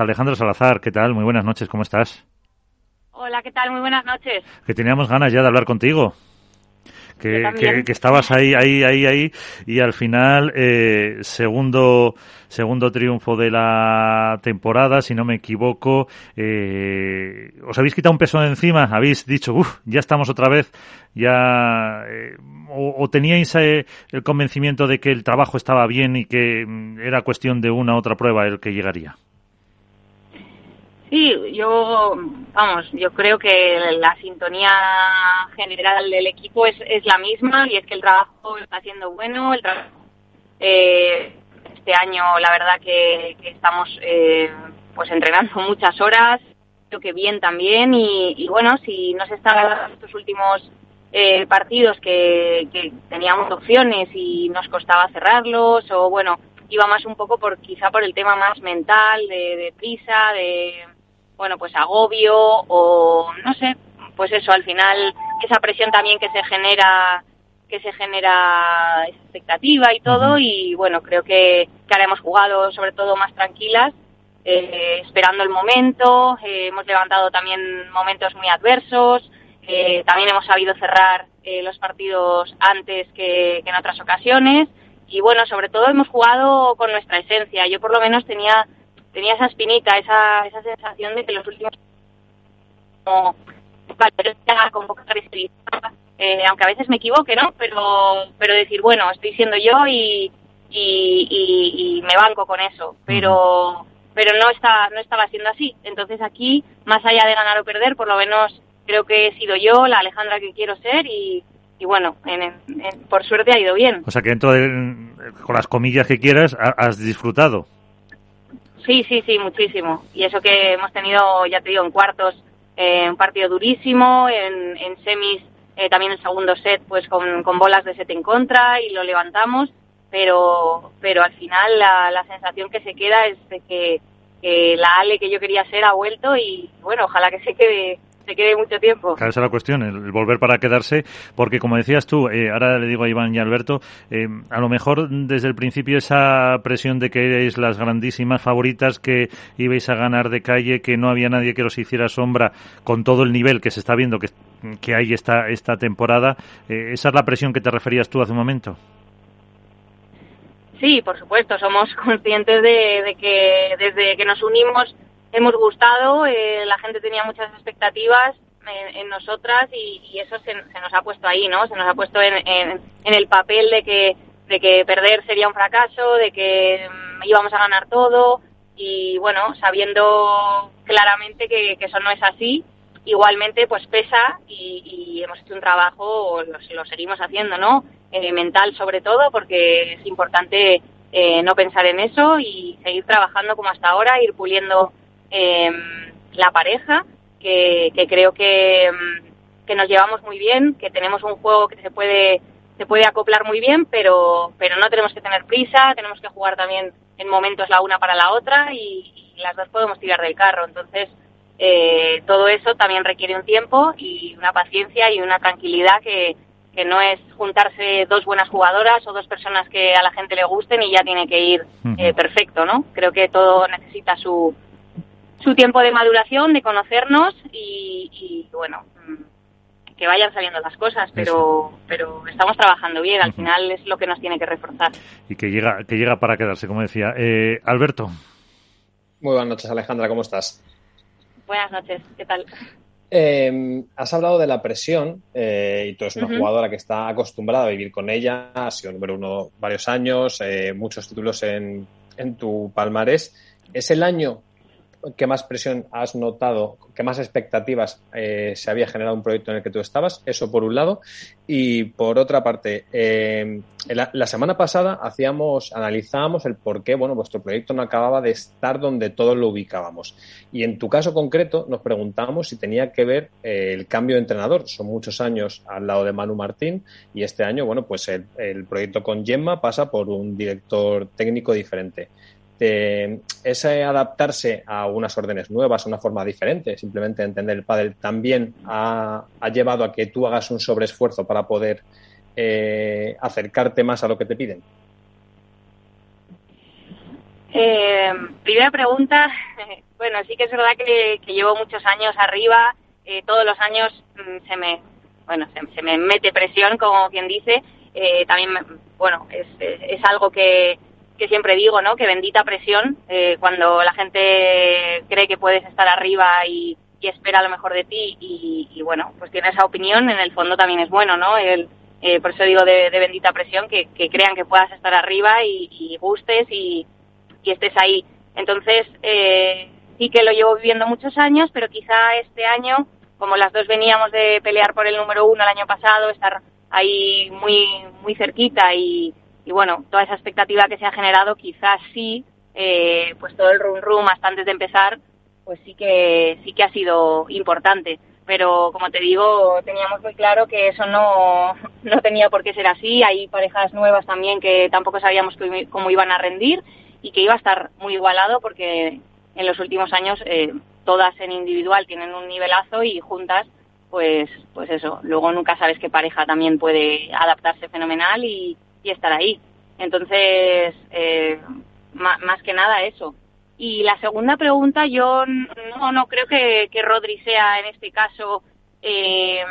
Alejandro Salazar, ¿qué tal? Muy buenas noches, ¿cómo estás? Hola, ¿qué tal? Muy buenas noches. Que teníamos ganas ya de hablar contigo. Que, que, estabas ahí, ahí, ahí, ahí, y al final, eh, segundo, segundo triunfo de la temporada, si no me equivoco, eh, os habéis quitado un peso de encima, habéis dicho, uff, ya estamos otra vez, ya, eh, o, o, teníais eh, el convencimiento de que el trabajo estaba bien y que mm, era cuestión de una u otra prueba el que llegaría. Sí, yo, vamos, yo creo que la sintonía general del equipo es, es la misma y es que el trabajo está siendo bueno, el trabajo, eh, este año la verdad que, estamos eh, pues entrenando muchas horas, creo que bien también y, bueno, si no se están estos últimos eh, partidos que, teníamos opciones y nos costaba cerrarlos o bueno, iba más un poco por quizá por el tema más mental, de prisa, de bueno, pues agobio o no sé, pues eso, al final esa presión también que se genera que se genera expectativa y todo y bueno, creo que, que ahora hemos jugado sobre todo más tranquilas, eh, esperando el momento, eh, hemos levantado también momentos muy adversos, eh, también hemos sabido cerrar eh, los partidos antes que, que en otras ocasiones y bueno, sobre todo hemos jugado con nuestra esencia. Yo por lo menos tenía tenía esa espinita, esa, esa sensación de que los últimos como con poca agresividad, eh, aunque a veces me equivoque, ¿no? Pero, pero decir, bueno, estoy siendo yo y, y, y, y me banco con eso, pero, pero no está, no estaba siendo así. Entonces aquí, más allá de ganar o perder, por lo menos creo que he sido yo, la Alejandra que quiero ser y, y bueno, en, en, por suerte ha ido bien. O sea que dentro de, con las comillas que quieras, has disfrutado. Sí, sí, sí, muchísimo. Y eso que hemos tenido, ya te digo, en cuartos eh, un partido durísimo, en, en semis eh, también el segundo set pues con, con, bolas de set en contra y lo levantamos, pero, pero al final la, la sensación que se queda es de que, que la Ale que yo quería ser ha vuelto y bueno, ojalá que se quede se quede mucho tiempo. Claro, esa es la cuestión, el, volver para quedarse, porque como decías tú, eh, ahora le digo a Iván y a Alberto, eh, a lo mejor desde el principio esa presión de que erais las grandísimas favoritas, que ibais a ganar de calle, que no había nadie que os hiciera sombra con todo el nivel que se está viendo que, que hay esta, esta temporada, eh, ¿esa es la presión que te referías tú hace un momento? Sí, por supuesto, somos conscientes de, de que desde que nos unimos hemos gustado, eh, la gente tenía muchas expectativas en, nosotras y, eso se, nos ha puesto ahí, ¿no? Se nos ha puesto en, en, el papel de que, de que perder sería un fracaso, de que um, íbamos a ganar todo y bueno, sabiendo claramente que, eso no es así, igualmente pues pesa y, hemos hecho un trabajo, lo, lo seguimos haciendo, ¿no? Eh, mental sobre todo, porque es importante eh, no pensar en eso y seguir trabajando como hasta ahora, ir puliendo eh, la pareja, que, que creo que, que, nos llevamos muy bien, que tenemos un juego que se puede se puede acoplar muy bien, pero pero no tenemos que tener prisa, tenemos que jugar también en momentos la una para la otra y, y las dos podemos tirar del carro. Entonces, eh, todo eso también requiere un tiempo y una paciencia y una tranquilidad que, que no es juntarse dos buenas jugadoras o dos personas que a la gente le gusten y ya tiene que ir eh, perfecto, ¿no? Creo que todo necesita su, su tiempo de maduración, de conocernos y, y bueno, mm, que vayan saliendo las cosas, pero pero estamos trabajando bien, al uh -huh. final es lo que nos tiene que reforzar. Y que llega que llega para quedarse, como decía. Eh, Alberto. Muy buenas noches, Alejandra, ¿cómo estás? Buenas noches, ¿qué tal? Eh, has hablado de la presión eh, y tú eres una uh -huh. jugadora que está acostumbrada a vivir con ella, has sido número uno varios años, eh, muchos títulos en, en tu palmarés. ¿Es el año ¿Qué más presión has notado? ¿Qué más expectativas eh, se había generado un proyecto en el que tú estabas? Eso por un lado. Y por otra parte, eh, la, semana pasada hacíamos, analizábamos el por qué, bueno, vuestro proyecto no acababa de estar donde todos lo ubicábamos. Y en tu caso concreto nos preguntábamos si tenía que ver eh, el cambio de entrenador. Son muchos años al lado de Manu Martín y este año, bueno, pues el proyecto con Gemma pasa por un director técnico diferente ese adaptarse a unas órdenes nuevas, una forma diferente, simplemente entender el pádel, también ha, llevado a que tú hagas un sobreesfuerzo para poder eh, acercarte más a lo que te piden? Eh, primera pregunta, bueno, sí que es verdad que, llevo muchos años arriba, eh, todos los años mm, se me, bueno, se, me mete presión, como quien dice, eh, también, bueno, es, algo que, que, siempre digo, ¿no? Que bendita presión, eh, cuando la gente cree que puedes estar arriba y, espera lo mejor de ti y, bueno, pues tiene esa opinión, en el fondo también es bueno, ¿no? El, eh, por eso digo de, bendita presión, que, crean que puedas estar arriba y, gustes y, estés ahí. Entonces, eh, sí que lo llevo viviendo muchos años, pero quizá este año, como las dos veníamos de pelear por el número uno el año pasado, estar ahí muy, muy cerquita y, bueno, toda esa expectativa que se ha generado, quizás sí, eh, pues todo el rum rum hasta antes de empezar, pues sí que, sí que ha sido importante pero como te digo, teníamos muy claro que eso no, no tenía por qué ser así. Hay parejas nuevas también que tampoco sabíamos cómo iban a rendir y que iba a estar muy igualado porque en los últimos años eh, todas en individual tienen un nivelazo y juntas, pues, pues eso, luego nunca sabes qué pareja también puede adaptarse fenomenal y, y estar ahí. Entonces, eh, más que nada eso. Y la segunda pregunta, yo no, no creo que, que Rodri sea en este caso eh,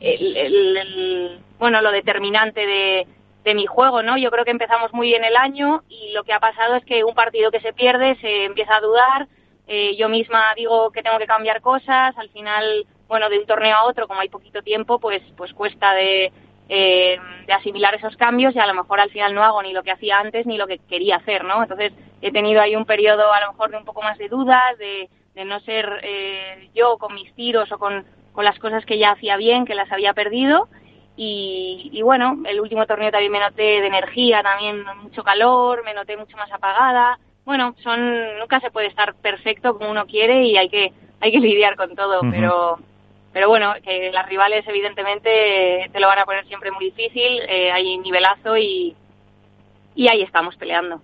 el, bueno, lo determinante de, de mi juego, ¿no? Yo creo que empezamos muy bien el año y lo que ha pasado es que un partido que se pierde se empieza a dudar. Eh, yo misma digo que tengo que cambiar cosas. Al final, bueno, de un torneo a otro, como hay poquito tiempo, pues, pues cuesta de, eh, de asimilar esos cambios y a lo mejor al final no hago ni lo que hacía antes ni lo que quería hacer, ¿no? Entonces he tenido ahí un periodo a lo mejor de un poco más de dudas, de, no ser eh, yo con mis tiros o con, las cosas que ya hacía bien, que las había perdido. Y, bueno, el último torneo también me noté de energía, también mucho calor, me noté mucho más apagada. Bueno, son nunca se puede estar perfecto como uno quiere y hay que hay que lidiar con todo, pero pero bueno, que las rivales evidentemente te lo van a poner siempre muy difícil, eh, hay nivelazo y, y ahí estamos peleando.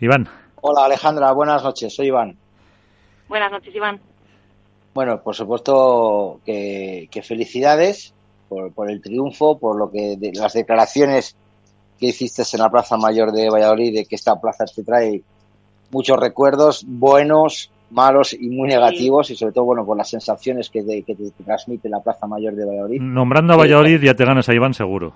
Iván. Hola Alejandra, buenas noches, soy Iván. Buenas noches, Iván. Bueno, por supuesto que, felicidades por, por, el triunfo, por lo que las declaraciones que hiciste en la Plaza Mayor de Valladolid, de que esta plaza te trae muchos recuerdos buenos, malos y muy negativos y sobre todo bueno por las sensaciones que te, transmite la Plaza Mayor de Valladolid. Nombrando a Valladolid ya te ganas a Iván seguro.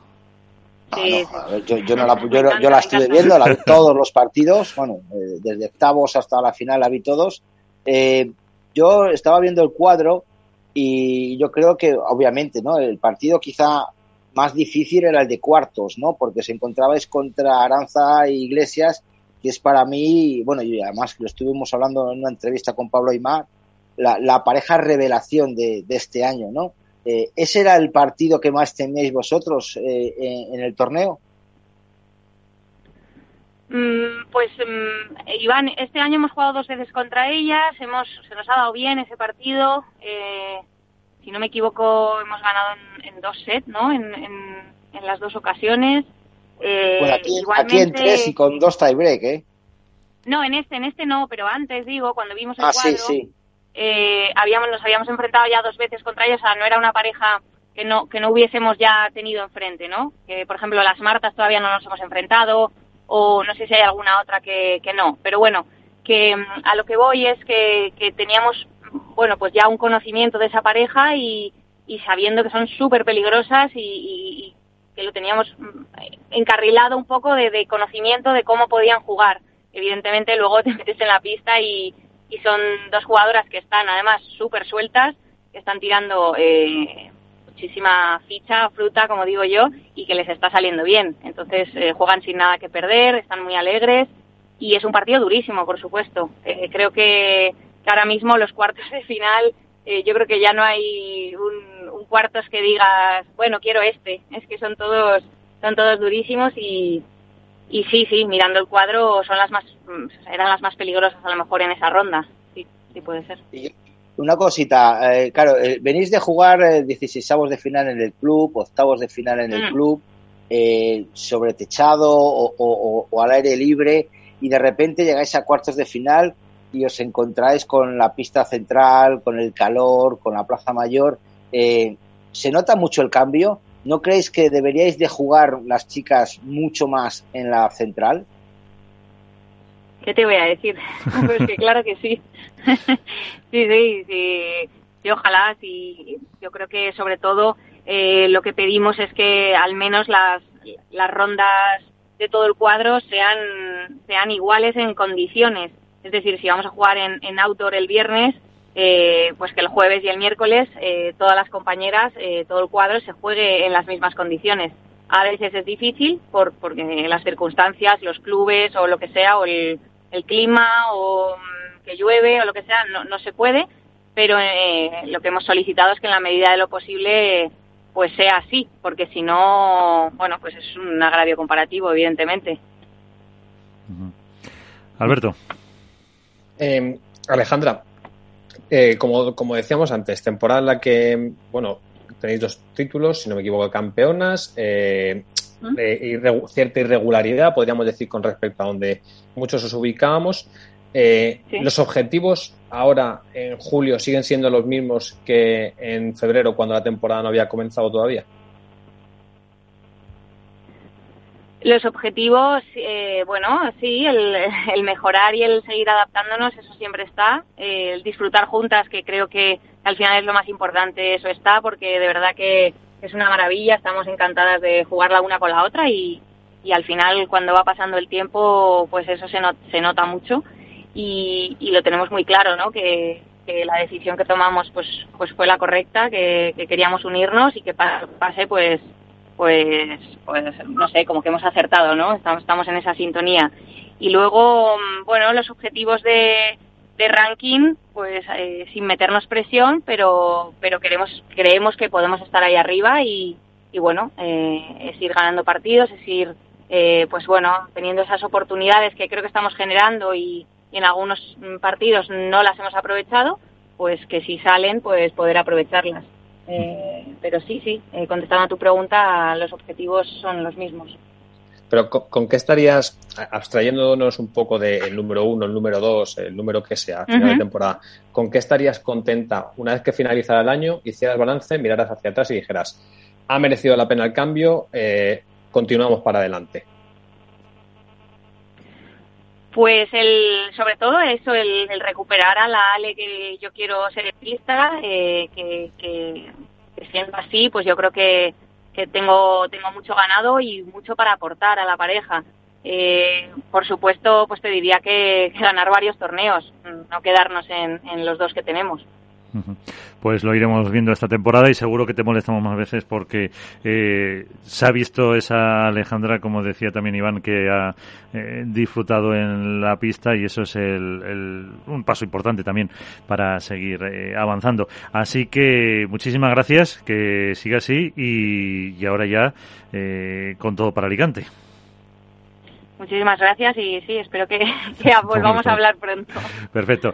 yo, no la, yo, la estuve viendo, la vi todos los partidos, bueno, eh, desde octavos hasta la final la vi todos. Eh, yo estaba viendo el cuadro y yo creo que obviamente, ¿no? El partido quizá más difícil era el de cuartos, ¿no? Porque se encontrabais contra Aranza e Iglesias que es para mí, bueno, y además lo estuvimos hablando en una entrevista con Pablo Aymar, la, pareja revelación de, este año, ¿no? Eh, ¿Ese era el partido que más teméis vosotros eh, en, el torneo? Mm, pues mm, Iván, este año hemos jugado dos veces contra ellas, hemos, se nos ha dado bien ese partido. Eh, si no me equivoco, hemos ganado en, dos sets, ¿no? En, en, las dos ocasiones. Eh, aquí, en tres y con dos tiebreak, ¿eh? No, en este, en este no, pero antes digo, cuando vimos el ah, cuadro, Eh, habíamos, nos habíamos enfrentado ya dos veces contra ellos, o sea, no era una pareja que no, que no hubiésemos ya tenido enfrente, ¿no? Que, por ejemplo, las Martas todavía no nos hemos enfrentado, o no sé si hay alguna otra que, que no, pero bueno, que mm, a lo que voy es que, que teníamos, bueno, pues ya un conocimiento de esa pareja y, y sabiendo que son súper peligrosas y, que lo teníamos mm, encarrilado un poco de, conocimiento de cómo podían jugar. Evidentemente luego te metes en la pista y, son dos jugadoras que están además súper sueltas, que están tirando eh, muchísima ficha, fruta, como digo yo, y que les está saliendo bien. Entonces eh, juegan sin nada que perder, están muy alegres y es un partido durísimo, por supuesto. Eh, creo que, ahora mismo los cuartos de final, yo creo que ya no hay un un cuartos que digas, bueno, quiero este. Es que son todos, son todos durísimos y, y sí, sí, mirando el cuadro son las más, eran las más peligrosas a lo mejor en esa ronda. Sí, sí puede ser. Una cosita, eh, claro, eh, venís de jugar eh, 16 de final en el club, octavos de final en el mm. club, eh, sobre techado o, o, al aire libre, y de repente llegáis a cuartos de final y os encontráis con la pista central, con el calor, con la plaza mayor. Eh, ¿Se nota mucho el cambio? ¿No creéis que deberíais de jugar las chicas mucho más en la central? ¿Qué te voy a decir? pues que claro que sí. sí, sí, sí, ojalá, sí. Yo creo que sobre todo eh, lo que pedimos es que al menos las, las rondas de todo el cuadro sean, sean iguales en condiciones. Es decir, si vamos a jugar en, en outdoor el viernes, eh, pues que el jueves y el miércoles eh, todas las compañeras, eh, todo el cuadro se juegue en las mismas condiciones. A veces es difícil por, porque las circunstancias, los clubes o lo que sea, o el, clima o mm, que llueve o lo que sea, no, no se puede, pero lo que hemos solicitado es que en la medida de lo posible pues sea así, porque si no, bueno, pues es un agravio comparativo, evidentemente. Alberto. Alejandra, eh, como, como decíamos antes, temporada en la que, bueno, tenéis dos títulos, si no me equivoco, campeonas, eh, cierta irregularidad, podríamos decir, con respecto a donde muchos os ubicábamos. Eh, ¿Los objetivos ahora, en julio, siguen siendo los mismos que en febrero, cuando la temporada no había comenzado todavía? Los objetivos, eh, bueno, sí, el, mejorar y el seguir adaptándonos, eso siempre está. el disfrutar juntas, que creo que al final es lo más importante, eso está, porque de verdad que es una maravilla, estamos encantadas de jugar la una con la otra y, y al final cuando va pasando el tiempo, pues eso se, se nota mucho y, y, lo tenemos muy claro, ¿no? Que, que la decisión que tomamos pues, pues fue la correcta, que, que queríamos unirnos y que pase pues pues, pues no sé, como que hemos acertado, ¿no? Estamos, estamos en esa sintonía. Y luego, mm, bueno, los objetivos de, de ranking, pues eh, sin meternos presión, pero, pero queremos, creemos que podemos estar ahí arriba y, y bueno, eh, es ir ganando partidos, es ir, eh, pues bueno, teniendo esas oportunidades que creo que estamos generando y, en algunos partidos no las hemos aprovechado, pues que si salen, pues poder aprovecharlas. Eh, pero sí, sí, eh, contestando a tu pregunta, los objetivos son los mismos. Pero ¿con, qué estarías, abstrayéndonos un poco del número uno, el número dos, el número que sea, final de temporada, ¿con qué estarías contenta una vez que finalizara el año, hicieras balance, miraras hacia atrás y dijeras, ha merecido la pena el cambio, eh, continuamos para adelante? Pues el, sobre todo eso, el, recuperar a la Ale que yo quiero ser artista, eh, que, que, siendo así, pues yo creo que, que, tengo, tengo mucho ganado y mucho para aportar a la pareja. Eh, por supuesto, pues te diría que, ganar varios torneos, no quedarnos en, en los dos que tenemos. Pues lo iremos viendo esta temporada y seguro que te molestamos más veces porque eh, se ha visto esa Alejandra, como decía también Iván, que ha eh, disfrutado en la pista y eso es el, un paso importante también para seguir eh, avanzando. Así que muchísimas gracias, que siga así y, y ahora ya con todo para Alicante. Muchísimas gracias y sí, espero que, volvamos a hablar pronto. Perfecto.